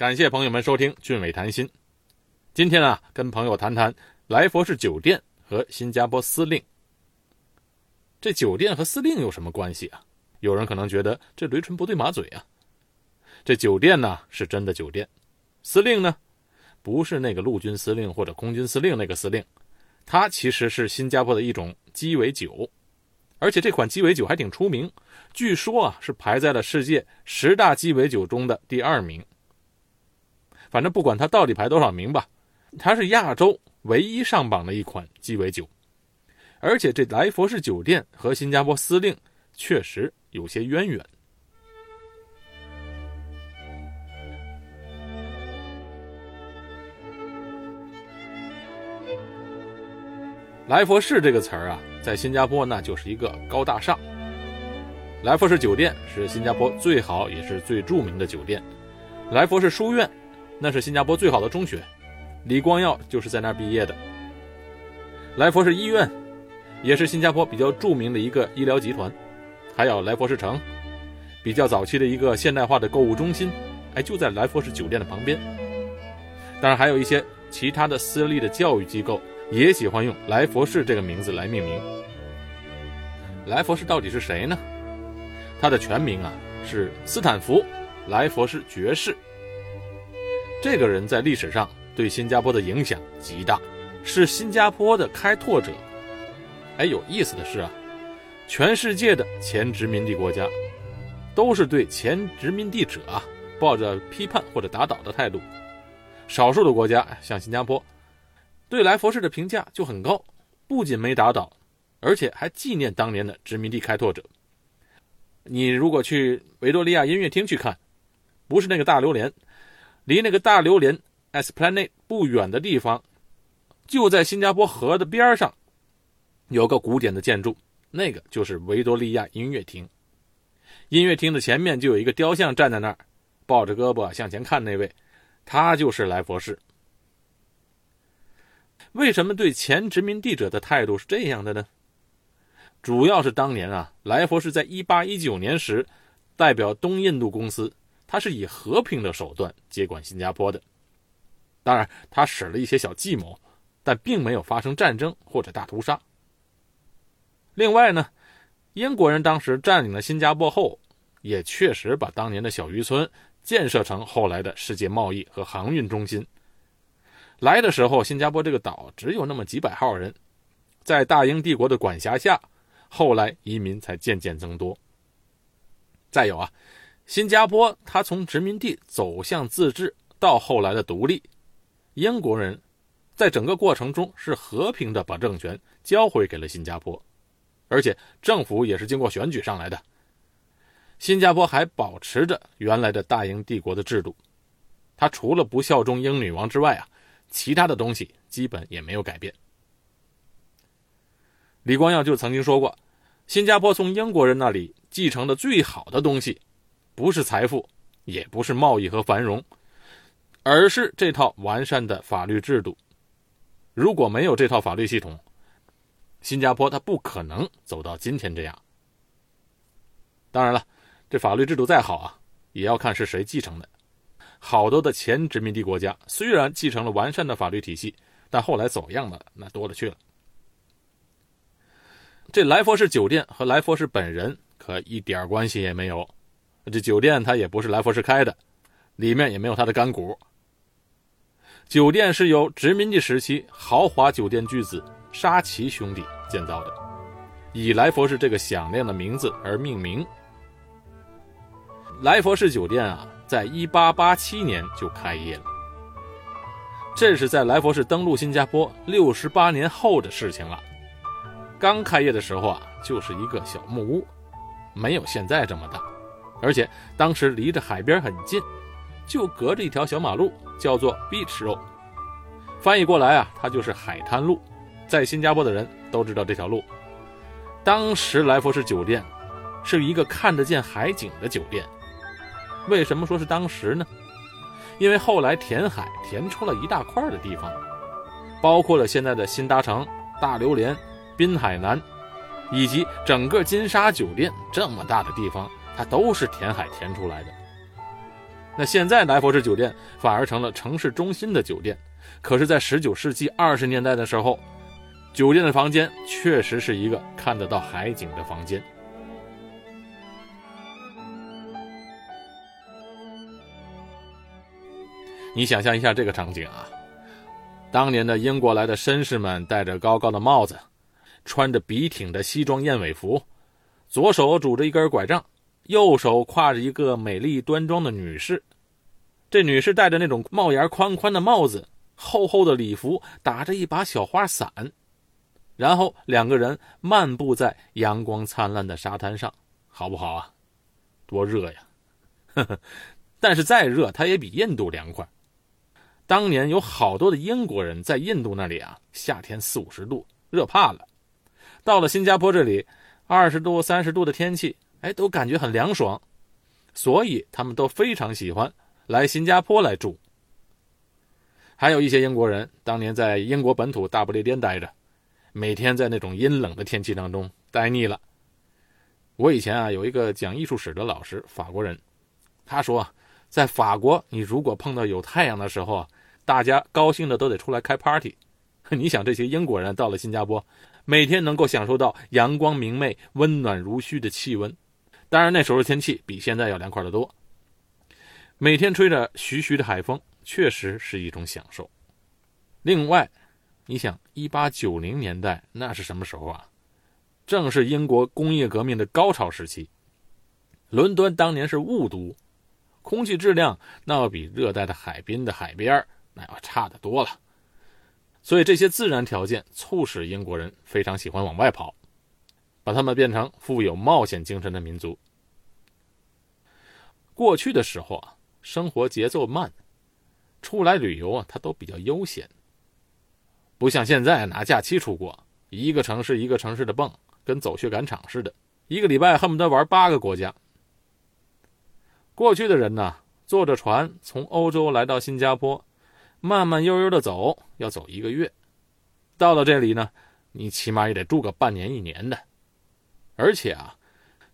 感谢朋友们收听俊伟谈心。今天啊，跟朋友谈谈来佛士酒店和新加坡司令。这酒店和司令有什么关系啊？有人可能觉得这驴唇不对马嘴啊。这酒店呢是真的酒店，司令呢不是那个陆军司令或者空军司令那个司令，它其实是新加坡的一种鸡尾酒，而且这款鸡尾酒还挺出名，据说啊是排在了世界十大鸡尾酒中的第二名。反正不管它到底排多少名吧，它是亚洲唯一上榜的一款鸡尾酒，而且这来佛士酒店和新加坡司令确实有些渊源。来佛士这个词儿啊，在新加坡那就是一个高大上。来佛士酒店是新加坡最好也是最著名的酒店，来佛士书院。那是新加坡最好的中学，李光耀就是在那儿毕业的。来佛士医院，也是新加坡比较著名的一个医疗集团，还有来佛士城，比较早期的一个现代化的购物中心，哎，就在来佛士酒店的旁边。当然，还有一些其他的私立的教育机构也喜欢用来佛士这个名字来命名。来佛士到底是谁呢？他的全名啊是斯坦福来佛士爵士。这个人在历史上对新加坡的影响极大，是新加坡的开拓者。哎，有意思的是啊，全世界的前殖民地国家都是对前殖民地者啊抱着批判或者打倒的态度，少数的国家像新加坡，对来佛士的评价就很高，不仅没打倒，而且还纪念当年的殖民地开拓者。你如果去维多利亚音乐厅去看，不是那个大榴莲。离那个大榴莲 Esplanade 不远的地方，就在新加坡河的边上，有个古典的建筑，那个就是维多利亚音乐厅。音乐厅的前面就有一个雕像站在那儿，抱着胳膊向前看，那位，他就是来佛士。为什么对前殖民地者的态度是这样的呢？主要是当年啊，来佛士在一八一九年时，代表东印度公司。他是以和平的手段接管新加坡的，当然他使了一些小计谋，但并没有发生战争或者大屠杀。另外呢，英国人当时占领了新加坡后，也确实把当年的小渔村建设成后来的世界贸易和航运中心。来的时候，新加坡这个岛只有那么几百号人，在大英帝国的管辖下，后来移民才渐渐增多。再有啊。新加坡，它从殖民地走向自治，到后来的独立，英国人在整个过程中是和平的把政权交回给了新加坡，而且政府也是经过选举上来的。新加坡还保持着原来的大英帝国的制度，它除了不效忠英女王之外啊，其他的东西基本也没有改变。李光耀就曾经说过，新加坡从英国人那里继承的最好的东西。不是财富，也不是贸易和繁荣，而是这套完善的法律制度。如果没有这套法律系统，新加坡它不可能走到今天这样。当然了，这法律制度再好啊，也要看是谁继承的。好多的前殖民地国家虽然继承了完善的法律体系，但后来走样的那多了去了。这来佛士酒店和来佛士本人可一点关系也没有。这酒店它也不是来佛士开的，里面也没有他的干股。酒店是由殖民地时期豪华酒店巨子沙奇兄弟建造的，以来佛士这个响亮的名字而命名。来佛士酒店啊，在1887年就开业了，这是在来佛士登陆新加坡68年后的事情了。刚开业的时候啊，就是一个小木屋，没有现在这么大。而且当时离着海边很近，就隔着一条小马路，叫做 Beach Road，翻译过来啊，它就是海滩路。在新加坡的人都知道这条路。当时来佛士酒店是一个看得见海景的酒店。为什么说是当时呢？因为后来填海填出了一大块的地方，包括了现在的新达城、大榴莲、滨海南，以及整个金沙酒店这么大的地方。它都是填海填出来的。那现在来佛士酒店反而成了城市中心的酒店。可是，在19世纪20年代的时候，酒店的房间确实是一个看得到海景的房间。你想象一下这个场景啊，当年的英国来的绅士们戴着高高的帽子，穿着笔挺的西装燕尾服，左手拄着一根拐杖，右手挎着一个美丽端庄的女士。这女士戴着那种帽檐宽宽的帽子，厚厚的礼服，打着一把小花伞，然后两个人漫步在阳光灿烂的沙滩上，好不好啊？多热呀！呵呵，但是再热，它也比印度凉快。当年有好多的英国人在印度那里啊，夏天四五十度，热怕了。到了新加坡这里，二十度、三十度的天气，哎，都感觉很凉爽，所以他们都非常喜欢来新加坡来住。还有一些英国人当年在英国本土大不列颠待着，每天在那种阴冷的天气当中待腻了。我以前啊有一个讲艺术史的老师，法国人，他说，在法国你如果碰到有太阳的时候啊。大家高兴的都得出来开 party，你想这些英国人到了新加坡，每天能够享受到阳光明媚、温暖如煦的气温，当然那时候天气比现在要凉快得多。每天吹着徐徐的海风，确实是一种享受。另外，你想一八九零年代那是什么时候啊？正是英国工业革命的高潮时期，伦敦当年是雾都，空气质量那要比热带的海滨的海边那要差得多了，所以这些自然条件促使英国人非常喜欢往外跑，把他们变成富有冒险精神的民族。过去的时候啊，生活节奏慢，出来旅游啊，他都比较悠闲，不像现在拿假期出国，一个城市一个城市的蹦，跟走穴赶场似的，一个礼拜恨不得玩八个国家。过去的人呢，坐着船从欧洲来到新加坡。慢慢悠悠的走，要走一个月，到了这里呢，你起码也得住个半年一年的。而且啊，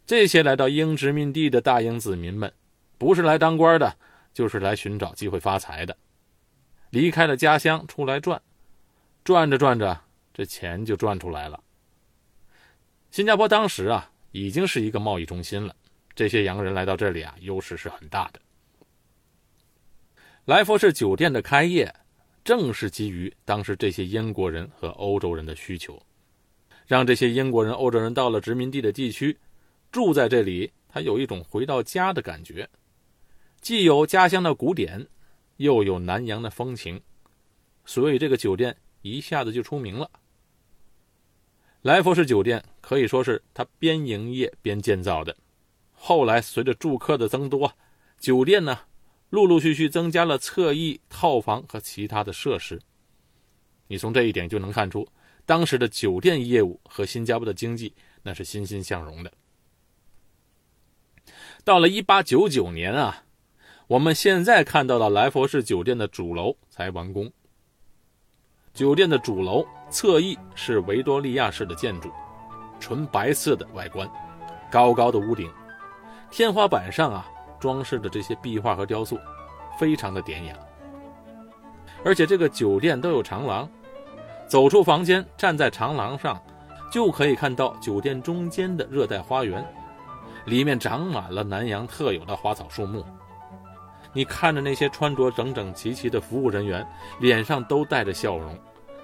这些来到英殖民地的大英子民们，不是来当官的，就是来寻找机会发财的。离开了家乡出来转，转着转着，这钱就赚出来了。新加坡当时啊，已经是一个贸易中心了，这些洋人来到这里啊，优势是很大的。来佛士酒店的开业，正是基于当时这些英国人和欧洲人的需求，让这些英国人、欧洲人到了殖民地的地区，住在这里，他有一种回到家的感觉，既有家乡的古典，又有南洋的风情，所以这个酒店一下子就出名了。来佛士酒店可以说是他边营业边建造的，后来随着住客的增多，酒店呢。陆陆续续增加了侧翼套房和其他的设施。你从这一点就能看出，当时的酒店业务和新加坡的经济那是欣欣向荣的。到了1899年啊，我们现在看到的来佛士酒店的主楼才完工。酒店的主楼侧翼是维多利亚式的建筑，纯白色的外观，高高的屋顶，天花板上啊。装饰的这些壁画和雕塑，非常的典雅。而且这个酒店都有长廊，走出房间，站在长廊上，就可以看到酒店中间的热带花园，里面长满了南洋特有的花草树木。你看着那些穿着整整齐齐的服务人员，脸上都带着笑容，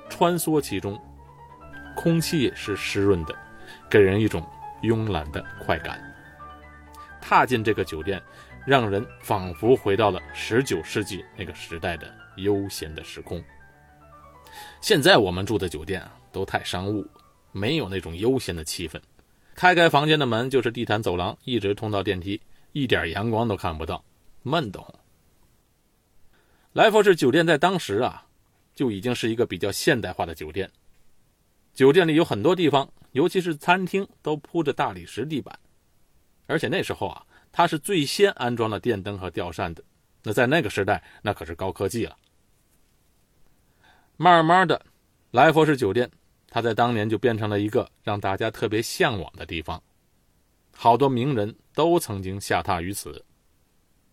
穿梭其中，空气是湿润的，给人一种慵懒的快感。踏进这个酒店，让人仿佛回到了十九世纪那个时代的悠闲的时空。现在我们住的酒店，都太商务，没有那种悠闲的气氛。开开房间的门就是地毯走廊，一直通到电梯，一点阳光都看不到，闷得慌。来佛士酒店在当时啊，就已经是一个比较现代化的酒店。酒店里有很多地方，尤其是餐厅，都铺着大理石地板。而且那时候啊，它是最先安装了电灯和吊扇的。那在那个时代，那可是高科技了。慢慢的，来佛士酒店，它在当年就变成了一个让大家特别向往的地方。好多名人都曾经下榻于此。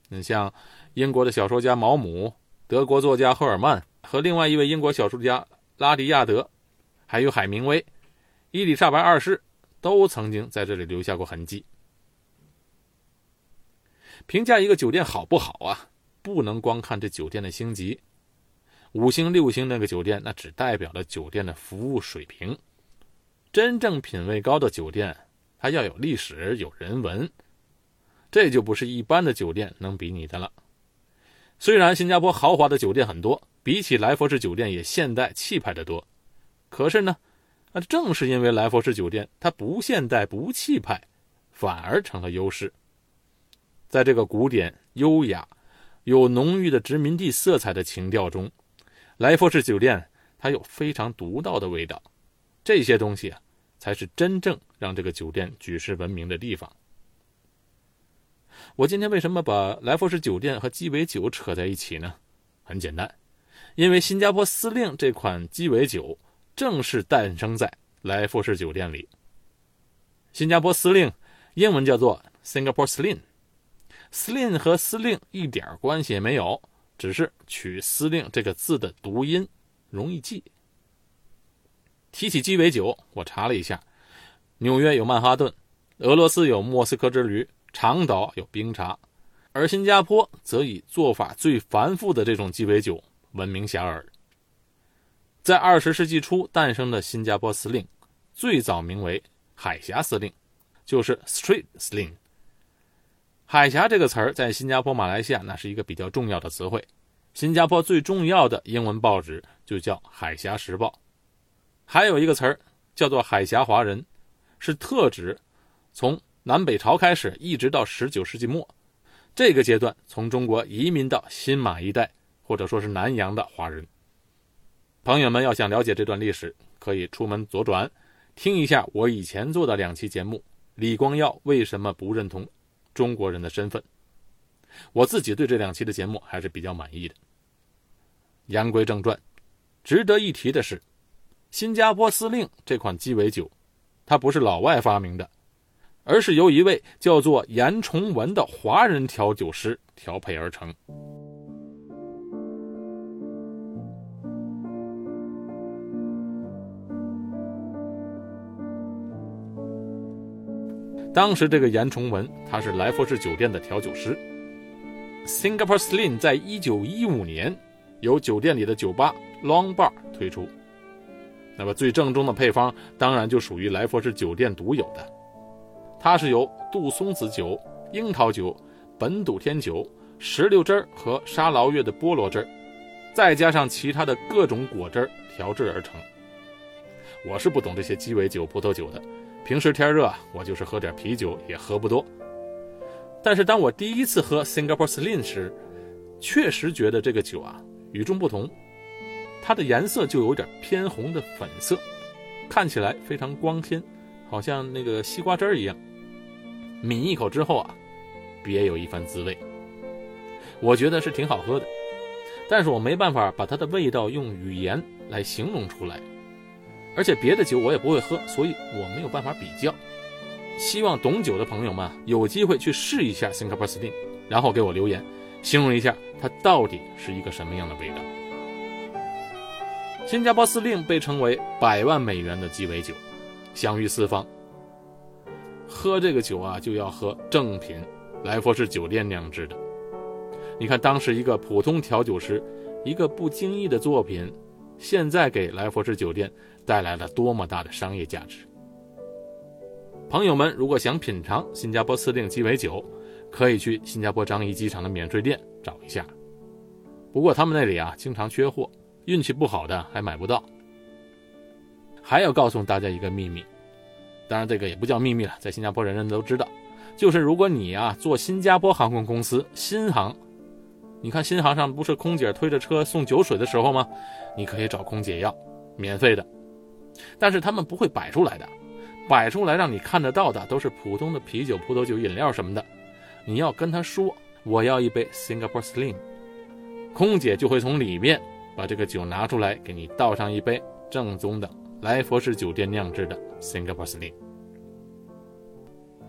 你像英国的小说家毛姆、德国作家赫尔曼和另外一位英国小说家拉迪亚德，还有海明威、伊丽莎白二世，都曾经在这里留下过痕迹。评价一个酒店好不好啊，不能光看这酒店的星级，五星、六星那个酒店，那只代表了酒店的服务水平。真正品位高的酒店，它要有历史、有人文，这就不是一般的酒店能比拟的了。虽然新加坡豪华的酒店很多，比起来佛士酒店也现代气派的多，可是呢，那正是因为来佛士酒店它不现代不气派，反而成了优势。在这个古典、优雅、有浓郁的殖民地色彩的情调中，来佛士酒店它有非常独到的味道。这些东西啊，才是真正让这个酒店举世闻名的地方。我今天为什么把来佛士酒店和鸡尾酒扯在一起呢？很简单，因为新加坡司令这款鸡尾酒正是诞生在来佛士酒店里。新加坡司令英文叫做 Singapore Slim，Slim 和司令一点关系也没有，只是取司令这个字的读音容易记。提起鸡尾酒，我查了一下，纽约有曼哈顿，俄罗斯有莫斯科之旅，长岛有冰茶，而新加坡则以做法最繁复的这种鸡尾酒闻名遐迩。在二十世纪初诞生的新加坡司令，最早名为海峡司令，就是 Street Sling。海峡这个词儿在新加坡、马来西亚那是一个比较重要的词汇。新加坡最重要的英文报纸就叫《海峡时报》。还有一个词儿叫做“海峡华人”，是特指从南北朝开始一直到十九世纪末这个阶段，从中国移民到新马一带或者说是南洋的华人。朋友们要想了解这段历史，可以出门左转，听一下我以前做的两期节目：李光耀为什么不认同中国人的身份？我自己对这两期的节目还是比较满意的。言归正传，值得一提的是。新加坡司令这款鸡尾酒，它不是老外发明的，而是由一位叫做严崇文的华人调酒师调配而成。当时这个严崇文，他是来佛士酒店的调酒师。Singapore Slim 在一九一五年由酒店里的酒吧 Long Bar 推出。那么最正宗的配方当然就属于来佛士酒店独有的，它是由杜松子酒、樱桃酒、本笃天酒、石榴汁儿和沙劳越的菠萝汁儿，再加上其他的各种果汁儿调制而成。我是不懂这些鸡尾酒、葡萄酒的，平时天热我就是喝点啤酒也喝不多。但是当我第一次喝 Singapore Slim 时，确实觉得这个酒啊与众不同。它的颜色就有点偏红的粉色，看起来非常光鲜，好像那个西瓜汁儿一样。抿一口之后啊，别有一番滋味。我觉得是挺好喝的，但是我没办法把它的味道用语言来形容出来。而且别的酒我也不会喝，所以我没有办法比较。希望懂酒的朋友们有机会去试一下 Singapore Slim，然后给我留言，形容一下它到底是一个什么样的味道。新加坡司令被称为百万美元的鸡尾酒，享誉四方。喝这个酒啊，就要喝正品，来佛士酒店酿制的。你看，当时一个普通调酒师，一个不经意的作品，现在给来佛士酒店带来了多么大的商业价值。朋友们，如果想品尝新加坡司令鸡尾酒，可以去新加坡樟宜机场的免税店找一下。不过他们那里啊，经常缺货。运气不好的还买不到。还要告诉大家一个秘密，当然这个也不叫秘密了，在新加坡人人都知道，就是如果你啊坐新加坡航空公司新航，你看新航上不是空姐推着车送酒水的时候吗？你可以找空姐要，免费的。但是他们不会摆出来的，摆出来让你看得到的都是普通的啤酒、葡萄酒、饮料什么的。你要跟他说我要一杯 Singapore Slim，空姐就会从里面。把这个酒拿出来，给你倒上一杯正宗的来佛士酒店酿制的 Singapore Slim。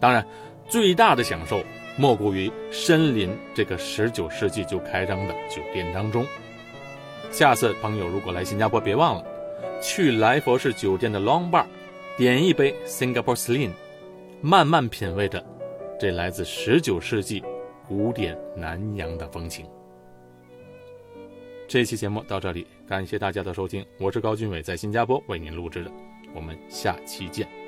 当然，最大的享受莫过于身临这个19世纪就开张的酒店当中。下次朋友如果来新加坡，别忘了去来佛士酒店的 Long Bar，点一杯 Singapore Sling，慢慢品味着这来自十九世纪古典南洋的风情。这期节目到这里，感谢大家的收听，我是高俊伟，在新加坡为您录制的，我们下期见。